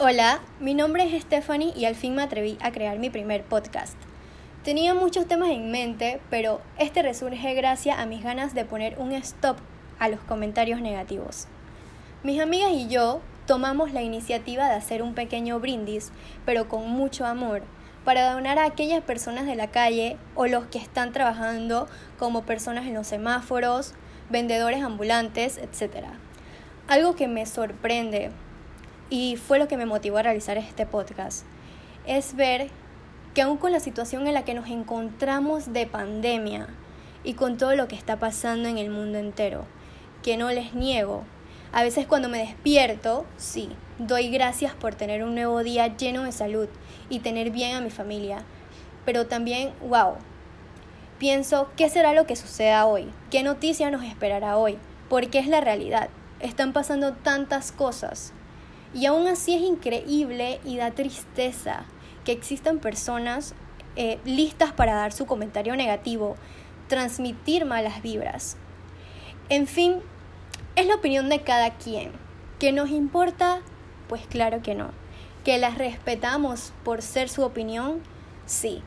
Hola, mi nombre es Stephanie y al fin me atreví a crear mi primer podcast. Tenía muchos temas en mente, pero este resurge gracias a mis ganas de poner un stop a los comentarios negativos. Mis amigas y yo tomamos la iniciativa de hacer un pequeño brindis, pero con mucho amor, para donar a aquellas personas de la calle o los que están trabajando como personas en los semáforos, vendedores ambulantes, etc. Algo que me sorprende y fue lo que me motivó a realizar este podcast, es ver que aún con la situación en la que nos encontramos de pandemia y con todo lo que está pasando en el mundo entero, que no les niego, a veces cuando me despierto, sí, doy gracias por tener un nuevo día lleno de salud y tener bien a mi familia, pero también, wow, pienso, ¿qué será lo que suceda hoy? ¿Qué noticia nos esperará hoy? Porque es la realidad. Están pasando tantas cosas y aún así es increíble y da tristeza que existan personas eh, listas para dar su comentario negativo, transmitir malas vibras. En fin, es la opinión de cada quien. ¿Que nos importa? Pues claro que no. ¿Que las respetamos por ser su opinión? Sí.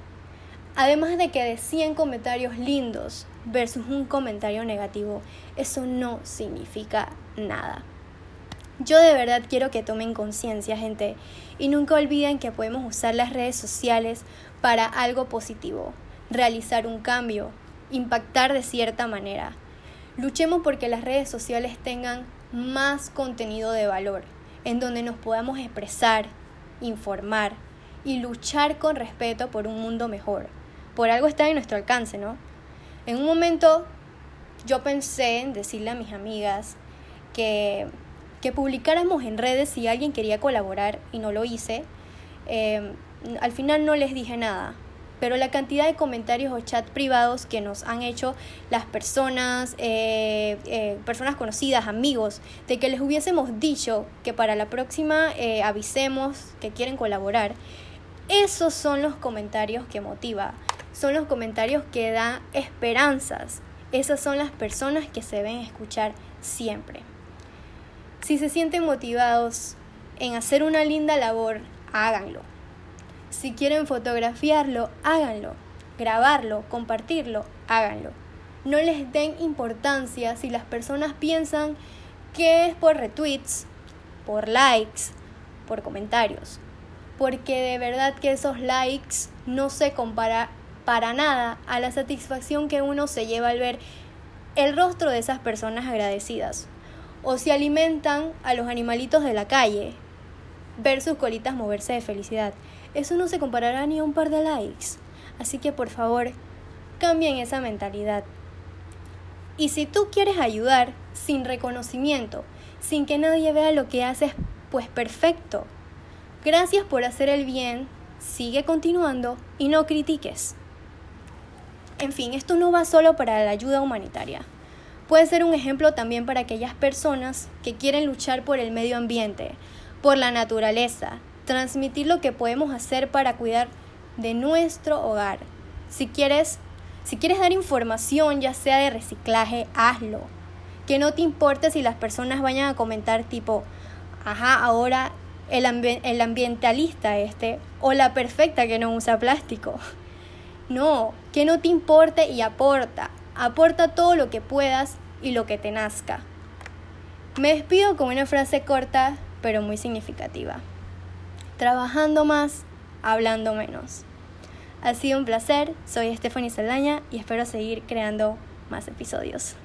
Además de que de 100 comentarios lindos versus un comentario negativo, eso no significa nada. Yo de verdad quiero que tomen conciencia, gente, y nunca olviden que podemos usar las redes sociales para algo positivo, realizar un cambio, impactar de cierta manera. Luchemos porque las redes sociales tengan más contenido de valor, en donde nos podamos expresar, informar y luchar con respeto por un mundo mejor. Por algo está en nuestro alcance, ¿no? En un momento yo pensé en decirle a mis amigas que que publicáramos en redes si alguien quería colaborar y no lo hice. Em, al final no les dije nada, pero la cantidad de comentarios o chat privados que nos han hecho las personas, eh, eh, personas conocidas, amigos, de que les hubiésemos dicho que para la próxima eh, avisemos que quieren colaborar, esos son los comentarios que motiva, son los comentarios que dan esperanzas, esas son las personas que se ven escuchar siempre. Si se sienten motivados en hacer una linda labor, háganlo. Si quieren fotografiarlo, háganlo. Grabarlo, compartirlo, háganlo. No les den importancia si las personas piensan que es por retweets, por likes, por comentarios. Porque de verdad que esos likes no se compara para nada a la satisfacción que uno se lleva al ver el rostro de esas personas agradecidas o si alimentan a los animalitos de la calle, ver sus colitas moverse de felicidad. Eso no se comparará ni a un par de likes. Así que por favor, cambien esa mentalidad. Y si tú quieres ayudar sin reconocimiento, sin que nadie vea lo que haces, pues perfecto. Gracias por hacer el bien, sigue continuando y no critiques. En fin, esto no va solo para la ayuda humanitaria. Puede ser un ejemplo también para aquellas personas que quieren luchar por el medio ambiente, por la naturaleza, transmitir lo que podemos hacer para cuidar de nuestro hogar. Si quieres, si quieres dar información, ya sea de reciclaje, hazlo. Que no te importe si las personas vayan a comentar tipo, ajá, ahora el, el ambientalista este, o la perfecta que no usa plástico. No, que no te importe y aporta. Aporta todo lo que puedas y lo que te nazca. Me despido con una frase corta pero muy significativa. Trabajando más, hablando menos. Ha sido un placer, soy Stephanie Saldaña y espero seguir creando más episodios.